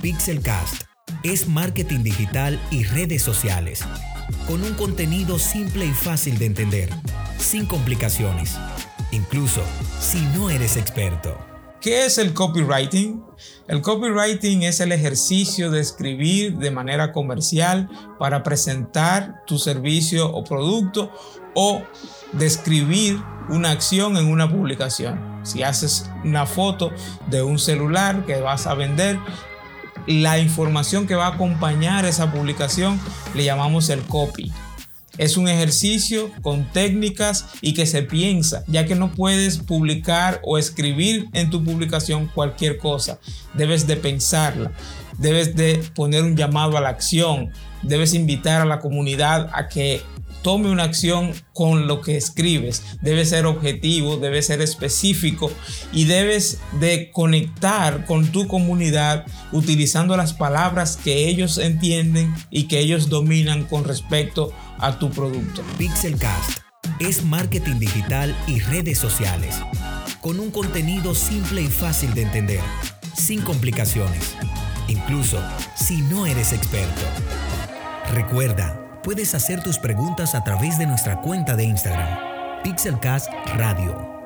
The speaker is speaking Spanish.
Pixelcast es marketing digital y redes sociales, con un contenido simple y fácil de entender, sin complicaciones, incluso si no eres experto. ¿Qué es el copywriting? El copywriting es el ejercicio de escribir de manera comercial para presentar tu servicio o producto o describir una acción en una publicación. Si haces una foto de un celular que vas a vender, la información que va a acompañar esa publicación le llamamos el copy. Es un ejercicio con técnicas y que se piensa, ya que no puedes publicar o escribir en tu publicación cualquier cosa. Debes de pensarla, debes de poner un llamado a la acción, debes invitar a la comunidad a que tome una acción con lo que escribes. Debe ser objetivo, debe ser específico y debes de conectar con tu comunidad utilizando las palabras que ellos entienden y que ellos dominan con respecto a tu producto. Pixelcast es marketing digital y redes sociales con un contenido simple y fácil de entender, sin complicaciones, incluso si no eres experto. Recuerda, Puedes hacer tus preguntas a través de nuestra cuenta de Instagram, Pixelcast Radio.